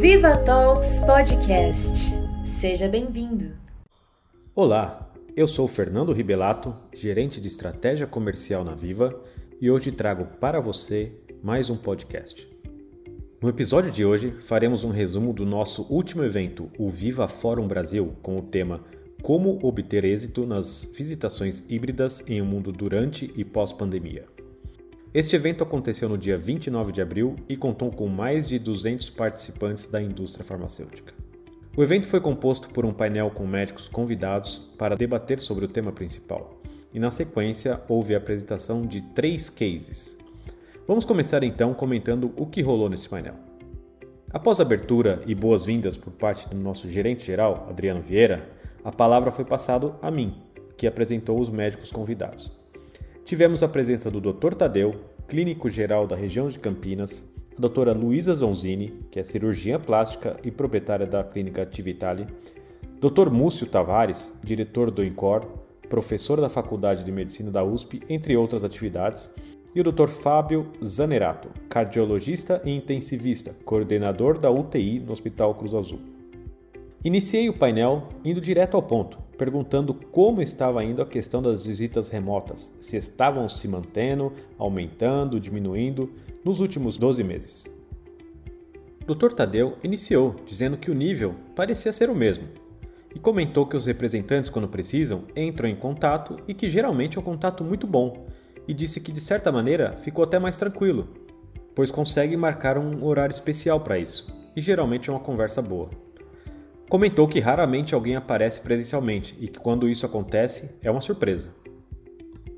Viva Talks Podcast. Seja bem-vindo. Olá, eu sou Fernando Ribelato, gerente de estratégia comercial na Viva, e hoje trago para você mais um podcast. No episódio de hoje, faremos um resumo do nosso último evento, o Viva Fórum Brasil, com o tema Como obter êxito nas visitações híbridas em um mundo durante e pós-pandemia. Este evento aconteceu no dia 29 de abril e contou com mais de 200 participantes da indústria farmacêutica. O evento foi composto por um painel com médicos convidados para debater sobre o tema principal, e na sequência houve a apresentação de três cases. Vamos começar então comentando o que rolou nesse painel. Após a abertura e boas-vindas por parte do nosso gerente geral, Adriano Vieira, a palavra foi passada a mim, que apresentou os médicos convidados. Tivemos a presença do Dr. Tadeu, clínico geral da região de Campinas, a doutora Luísa Zonzini, que é cirurgiã plástica e proprietária da clínica Tivitali, Dr. Múcio Tavares, diretor do INCOR, professor da Faculdade de Medicina da USP, entre outras atividades, e o Dr. Fábio Zanerato, cardiologista e intensivista, coordenador da UTI no Hospital Cruz Azul. Iniciei o painel indo direto ao ponto, perguntando como estava indo a questão das visitas remotas, se estavam se mantendo, aumentando, diminuindo nos últimos 12 meses. Dr. Tadeu iniciou dizendo que o nível parecia ser o mesmo e comentou que os representantes, quando precisam, entram em contato e que geralmente é um contato muito bom, e disse que de certa maneira ficou até mais tranquilo, pois consegue marcar um horário especial para isso, e geralmente é uma conversa boa. Comentou que raramente alguém aparece presencialmente e que quando isso acontece é uma surpresa.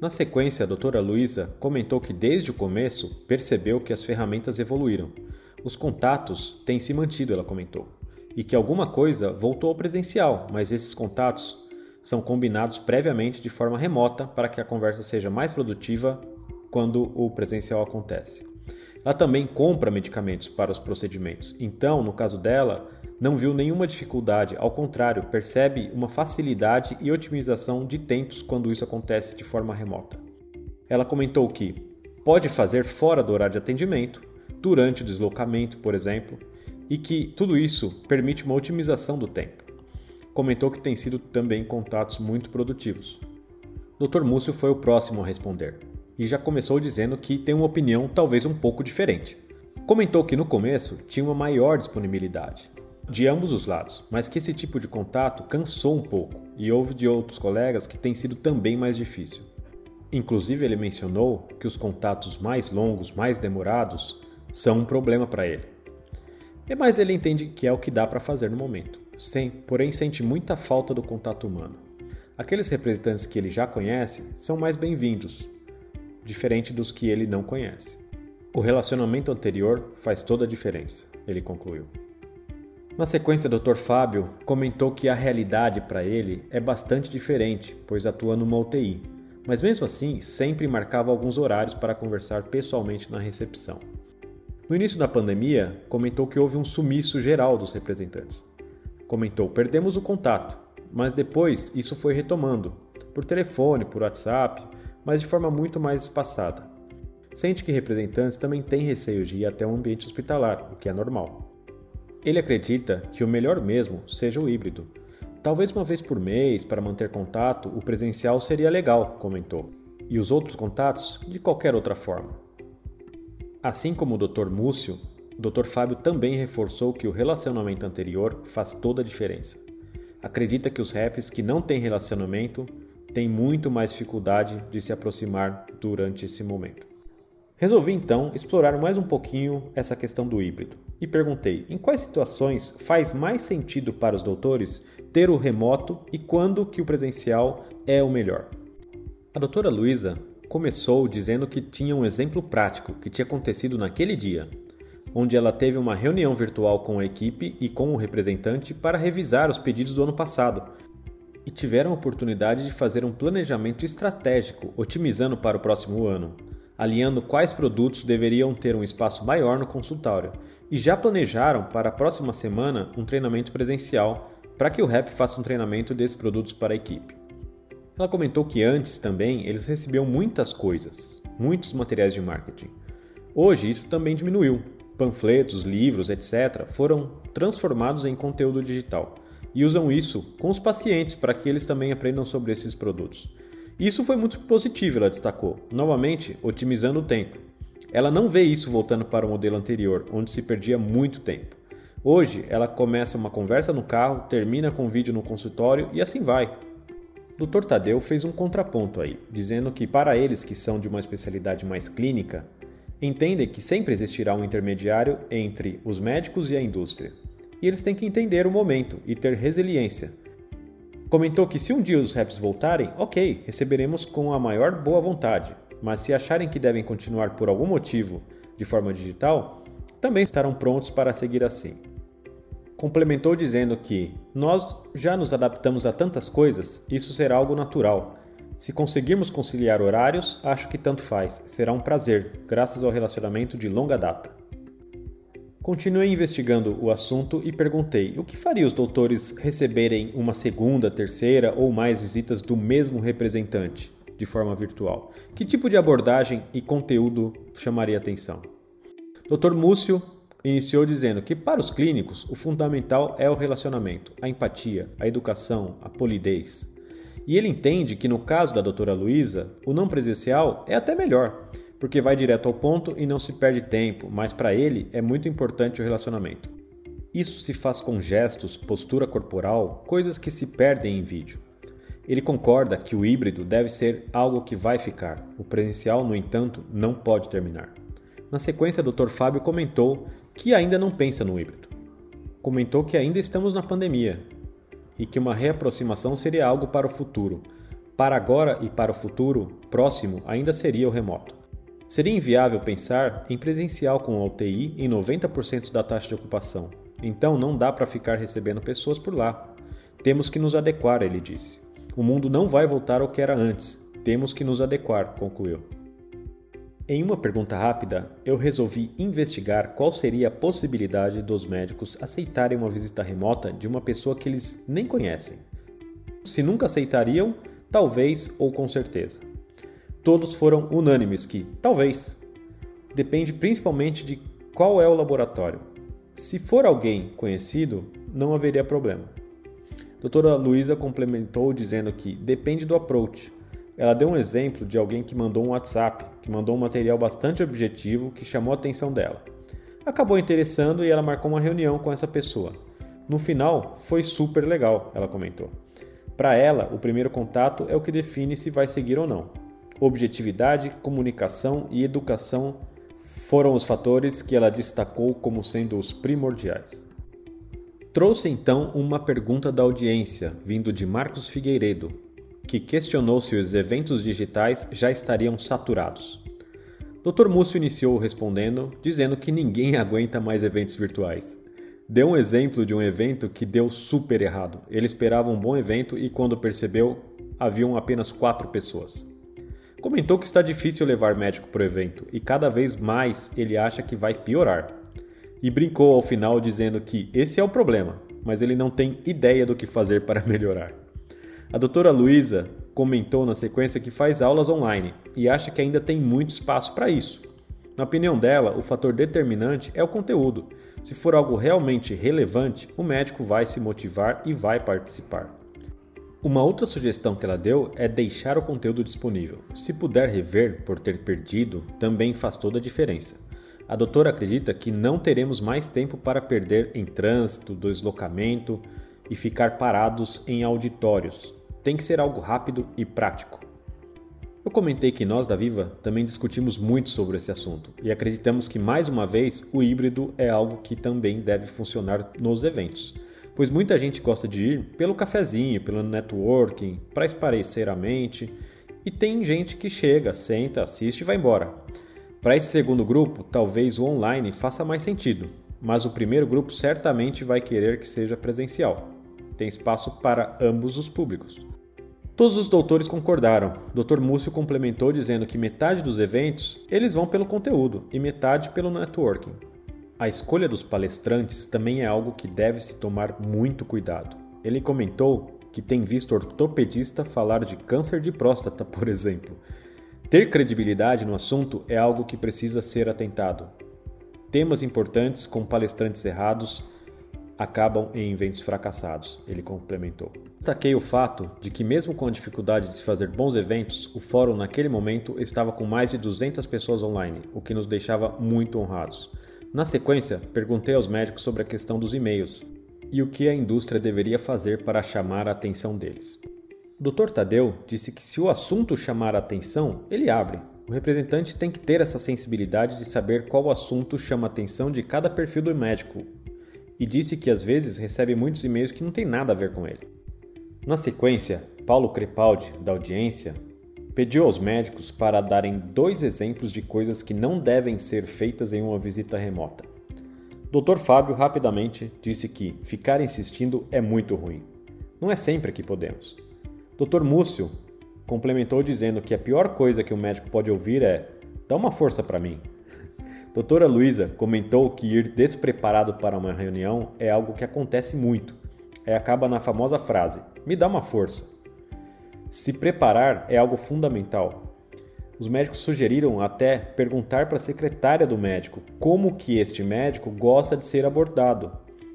Na sequência, a doutora Luísa comentou que desde o começo percebeu que as ferramentas evoluíram. Os contatos têm se mantido, ela comentou, e que alguma coisa voltou ao presencial, mas esses contatos são combinados previamente de forma remota para que a conversa seja mais produtiva quando o presencial acontece. Ela também compra medicamentos para os procedimentos, então, no caso dela, não viu nenhuma dificuldade, ao contrário, percebe uma facilidade e otimização de tempos quando isso acontece de forma remota. Ela comentou que pode fazer fora do horário de atendimento, durante o deslocamento, por exemplo, e que tudo isso permite uma otimização do tempo. Comentou que tem sido também contatos muito produtivos. Dr. Múcio foi o próximo a responder e já começou dizendo que tem uma opinião talvez um pouco diferente. Comentou que no começo tinha uma maior disponibilidade, de ambos os lados, mas que esse tipo de contato cansou um pouco e houve de outros colegas que tem sido também mais difícil. Inclusive, ele mencionou que os contatos mais longos, mais demorados, são um problema para ele. Mas ele entende que é o que dá para fazer no momento, sem, porém sente muita falta do contato humano. Aqueles representantes que ele já conhece são mais bem-vindos, diferente dos que ele não conhece. O relacionamento anterior faz toda a diferença, ele concluiu. Na sequência, Dr. Fábio comentou que a realidade para ele é bastante diferente, pois atua numa UTI, mas mesmo assim sempre marcava alguns horários para conversar pessoalmente na recepção. No início da pandemia, comentou que houve um sumiço geral dos representantes. Comentou: perdemos o contato, mas depois isso foi retomando, por telefone, por WhatsApp, mas de forma muito mais espaçada. Sente que representantes também têm receio de ir até um ambiente hospitalar, o que é normal. Ele acredita que o melhor mesmo seja o híbrido. Talvez uma vez por mês, para manter contato, o presencial seria legal, comentou. E os outros contatos, de qualquer outra forma. Assim como o Dr. Múcio, Dr. Fábio também reforçou que o relacionamento anterior faz toda a diferença. Acredita que os raps que não têm relacionamento têm muito mais dificuldade de se aproximar durante esse momento. Resolvi então explorar mais um pouquinho essa questão do híbrido e perguntei em quais situações faz mais sentido para os doutores ter o remoto e quando que o presencial é o melhor. A doutora Luísa começou dizendo que tinha um exemplo prático que tinha acontecido naquele dia, onde ela teve uma reunião virtual com a equipe e com o representante para revisar os pedidos do ano passado e tiveram a oportunidade de fazer um planejamento estratégico, otimizando para o próximo ano alinhando quais produtos deveriam ter um espaço maior no consultório e já planejaram para a próxima semana um treinamento presencial para que o REP faça um treinamento desses produtos para a equipe. Ela comentou que antes também eles recebiam muitas coisas, muitos materiais de marketing. Hoje isso também diminuiu, panfletos, livros, etc., foram transformados em conteúdo digital e usam isso com os pacientes para que eles também aprendam sobre esses produtos. Isso foi muito positivo, ela destacou, novamente otimizando o tempo. Ela não vê isso voltando para o modelo anterior, onde se perdia muito tempo. Hoje, ela começa uma conversa no carro, termina com um vídeo no consultório e assim vai. Dr. Tadeu fez um contraponto aí, dizendo que para eles que são de uma especialidade mais clínica, entendem que sempre existirá um intermediário entre os médicos e a indústria. Eles têm que entender o momento e ter resiliência. Comentou que se um dia os reps voltarem, ok, receberemos com a maior boa vontade, mas se acharem que devem continuar por algum motivo de forma digital, também estarão prontos para seguir assim. Complementou dizendo que nós já nos adaptamos a tantas coisas, isso será algo natural. Se conseguirmos conciliar horários, acho que tanto faz, será um prazer, graças ao relacionamento de longa data. Continuei investigando o assunto e perguntei o que faria os doutores receberem uma segunda, terceira ou mais visitas do mesmo representante de forma virtual. Que tipo de abordagem e conteúdo chamaria atenção? Dr. Múcio iniciou dizendo que para os clínicos o fundamental é o relacionamento, a empatia, a educação, a polidez. E ele entende que no caso da doutora Luísa, o não presencial é até melhor, porque vai direto ao ponto e não se perde tempo, mas para ele é muito importante o relacionamento. Isso se faz com gestos, postura corporal, coisas que se perdem em vídeo. Ele concorda que o híbrido deve ser algo que vai ficar, o presencial, no entanto, não pode terminar. Na sequência, Dr. Fábio comentou que ainda não pensa no híbrido. Comentou que ainda estamos na pandemia e que uma reaproximação seria algo para o futuro. Para agora e para o futuro próximo, ainda seria o remoto. Seria inviável pensar em presencial com a UTI em 90% da taxa de ocupação. Então não dá para ficar recebendo pessoas por lá. Temos que nos adequar, ele disse. O mundo não vai voltar ao que era antes. Temos que nos adequar, concluiu. Em uma pergunta rápida, eu resolvi investigar qual seria a possibilidade dos médicos aceitarem uma visita remota de uma pessoa que eles nem conhecem. Se nunca aceitariam, talvez ou com certeza. Todos foram unânimes que talvez. Depende principalmente de qual é o laboratório. Se for alguém conhecido, não haveria problema. Doutora Luísa complementou dizendo que depende do approach. Ela deu um exemplo de alguém que mandou um WhatsApp, que mandou um material bastante objetivo que chamou a atenção dela. Acabou interessando e ela marcou uma reunião com essa pessoa. No final, foi super legal, ela comentou. Para ela, o primeiro contato é o que define se vai seguir ou não. Objetividade, comunicação e educação foram os fatores que ela destacou como sendo os primordiais. Trouxe então uma pergunta da audiência, vindo de Marcos Figueiredo, que questionou se os eventos digitais já estariam saturados. Dr. Múcio iniciou respondendo, dizendo que ninguém aguenta mais eventos virtuais. Deu um exemplo de um evento que deu super errado. Ele esperava um bom evento e, quando percebeu, haviam apenas quatro pessoas. Comentou que está difícil levar médico para o evento e cada vez mais ele acha que vai piorar. E brincou ao final dizendo que esse é o problema, mas ele não tem ideia do que fazer para melhorar. A doutora Luísa comentou na sequência que faz aulas online e acha que ainda tem muito espaço para isso. Na opinião dela, o fator determinante é o conteúdo. Se for algo realmente relevante, o médico vai se motivar e vai participar. Uma outra sugestão que ela deu é deixar o conteúdo disponível. Se puder rever por ter perdido, também faz toda a diferença. A doutora acredita que não teremos mais tempo para perder em trânsito, deslocamento e ficar parados em auditórios. Tem que ser algo rápido e prático. Eu comentei que nós da Viva também discutimos muito sobre esse assunto e acreditamos que mais uma vez o híbrido é algo que também deve funcionar nos eventos, pois muita gente gosta de ir pelo cafezinho, pelo networking, para esparecer a mente, e tem gente que chega, senta, assiste e vai embora. Para esse segundo grupo, talvez o online faça mais sentido, mas o primeiro grupo certamente vai querer que seja presencial. Tem espaço para ambos os públicos. Todos os doutores concordaram. Dr. Múcio complementou dizendo que metade dos eventos eles vão pelo conteúdo e metade pelo networking. A escolha dos palestrantes também é algo que deve se tomar muito cuidado. Ele comentou que tem visto ortopedista falar de câncer de próstata, por exemplo. Ter credibilidade no assunto é algo que precisa ser atentado. Temas importantes com palestrantes errados acabam em eventos fracassados, ele complementou. Destaquei o fato de que, mesmo com a dificuldade de se fazer bons eventos, o fórum naquele momento estava com mais de 200 pessoas online, o que nos deixava muito honrados. Na sequência, perguntei aos médicos sobre a questão dos e-mails e o que a indústria deveria fazer para chamar a atenção deles. Dr. Tadeu disse que se o assunto chamar a atenção, ele abre. O representante tem que ter essa sensibilidade de saber qual assunto chama a atenção de cada perfil do médico, e disse que às vezes recebe muitos e-mails que não tem nada a ver com ele. Na sequência, Paulo Crepaldi, da audiência, pediu aos médicos para darem dois exemplos de coisas que não devem ser feitas em uma visita remota. Dr. Fábio rapidamente disse que ficar insistindo é muito ruim. Não é sempre que podemos. Dr. Múcio complementou dizendo que a pior coisa que o médico pode ouvir é: dá uma força para mim. Doutora Luísa comentou que ir despreparado para uma reunião é algo que acontece muito. E acaba na famosa frase: me dá uma força. Se preparar é algo fundamental. Os médicos sugeriram até perguntar para a secretária do médico como que este médico gosta de ser abordado,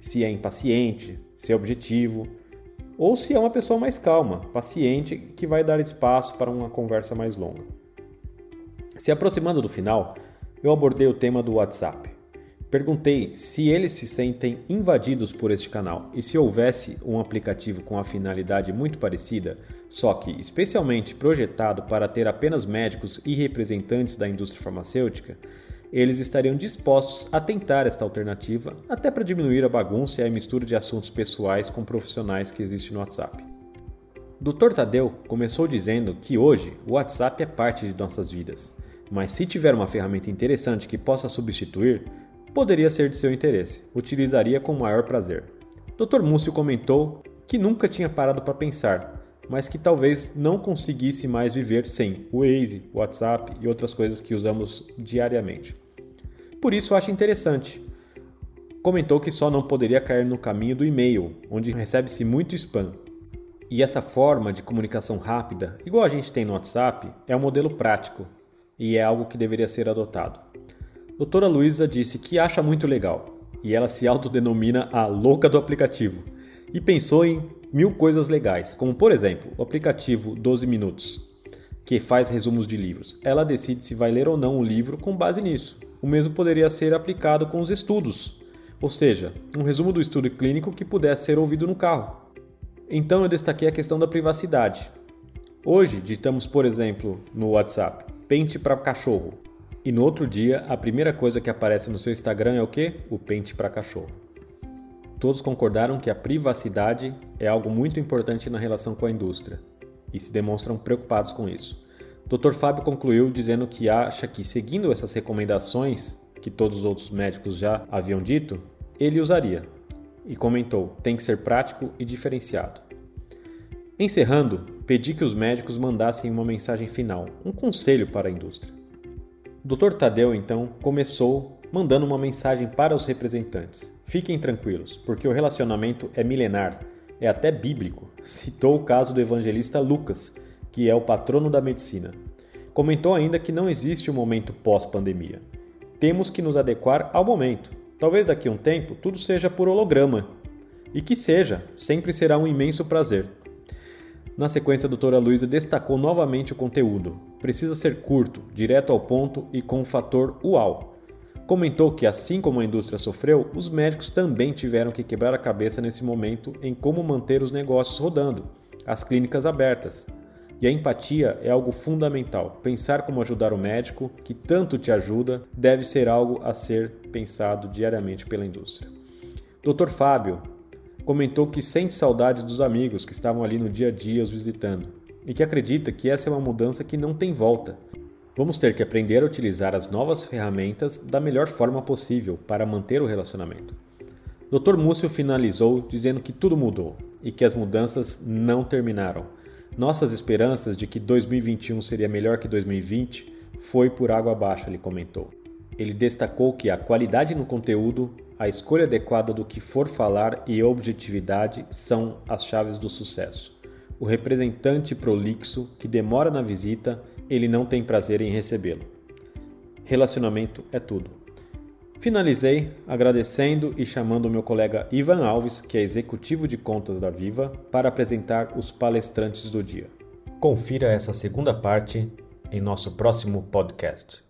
se é impaciente, se é objetivo, ou se é uma pessoa mais calma, paciente, que vai dar espaço para uma conversa mais longa. Se aproximando do final, eu abordei o tema do WhatsApp. Perguntei se eles se sentem invadidos por este canal e se houvesse um aplicativo com a finalidade muito parecida, só que especialmente projetado para ter apenas médicos e representantes da indústria farmacêutica, eles estariam dispostos a tentar esta alternativa, até para diminuir a bagunça e a mistura de assuntos pessoais com profissionais que existe no WhatsApp. Dr. Tadeu começou dizendo que hoje o WhatsApp é parte de nossas vidas mas se tiver uma ferramenta interessante que possa substituir, poderia ser de seu interesse. Utilizaria com maior prazer. Dr. Múcio comentou que nunca tinha parado para pensar, mas que talvez não conseguisse mais viver sem o Waze, o WhatsApp e outras coisas que usamos diariamente. Por isso acho interessante. Comentou que só não poderia cair no caminho do e-mail, onde recebe-se muito spam. E essa forma de comunicação rápida, igual a gente tem no WhatsApp, é um modelo prático e é algo que deveria ser adotado. Doutora Luísa disse que acha muito legal e ela se autodenomina a louca do aplicativo e pensou em mil coisas legais, como por exemplo o aplicativo 12 Minutos, que faz resumos de livros. Ela decide se vai ler ou não o livro com base nisso. O mesmo poderia ser aplicado com os estudos, ou seja, um resumo do estudo clínico que pudesse ser ouvido no carro. Então eu destaquei a questão da privacidade. Hoje digitamos, por exemplo, no WhatsApp pente para cachorro. E no outro dia, a primeira coisa que aparece no seu Instagram é o que? O pente para cachorro. Todos concordaram que a privacidade é algo muito importante na relação com a indústria e se demonstram preocupados com isso. Dr. Fábio concluiu dizendo que acha que, seguindo essas recomendações que todos os outros médicos já haviam dito, ele usaria. E comentou: tem que ser prático e diferenciado. Encerrando, pedi que os médicos mandassem uma mensagem final, um conselho para a indústria. Dr. Tadeu então começou mandando uma mensagem para os representantes. Fiquem tranquilos, porque o relacionamento é milenar, é até bíblico. Citou o caso do evangelista Lucas, que é o patrono da medicina. Comentou ainda que não existe um momento pós-pandemia. Temos que nos adequar ao momento. Talvez daqui a um tempo tudo seja por holograma. E que seja, sempre será um imenso prazer. Na sequência, a doutora Luísa destacou novamente o conteúdo. Precisa ser curto, direto ao ponto e com o fator uau. Comentou que, assim como a indústria sofreu, os médicos também tiveram que quebrar a cabeça nesse momento em como manter os negócios rodando, as clínicas abertas. E a empatia é algo fundamental. Pensar como ajudar o médico, que tanto te ajuda, deve ser algo a ser pensado diariamente pela indústria. Dr. Fábio, comentou que sente saudades dos amigos que estavam ali no dia a dia os visitando e que acredita que essa é uma mudança que não tem volta. Vamos ter que aprender a utilizar as novas ferramentas da melhor forma possível para manter o relacionamento. Dr. Múcio finalizou dizendo que tudo mudou e que as mudanças não terminaram. Nossas esperanças de que 2021 seria melhor que 2020 foi por água abaixo, ele comentou. Ele destacou que a qualidade no conteúdo, a escolha adequada do que for falar e objetividade são as chaves do sucesso. O representante prolixo que demora na visita, ele não tem prazer em recebê-lo. Relacionamento é tudo. Finalizei agradecendo e chamando meu colega Ivan Alves, que é executivo de contas da Viva, para apresentar os palestrantes do dia. Confira essa segunda parte em nosso próximo podcast.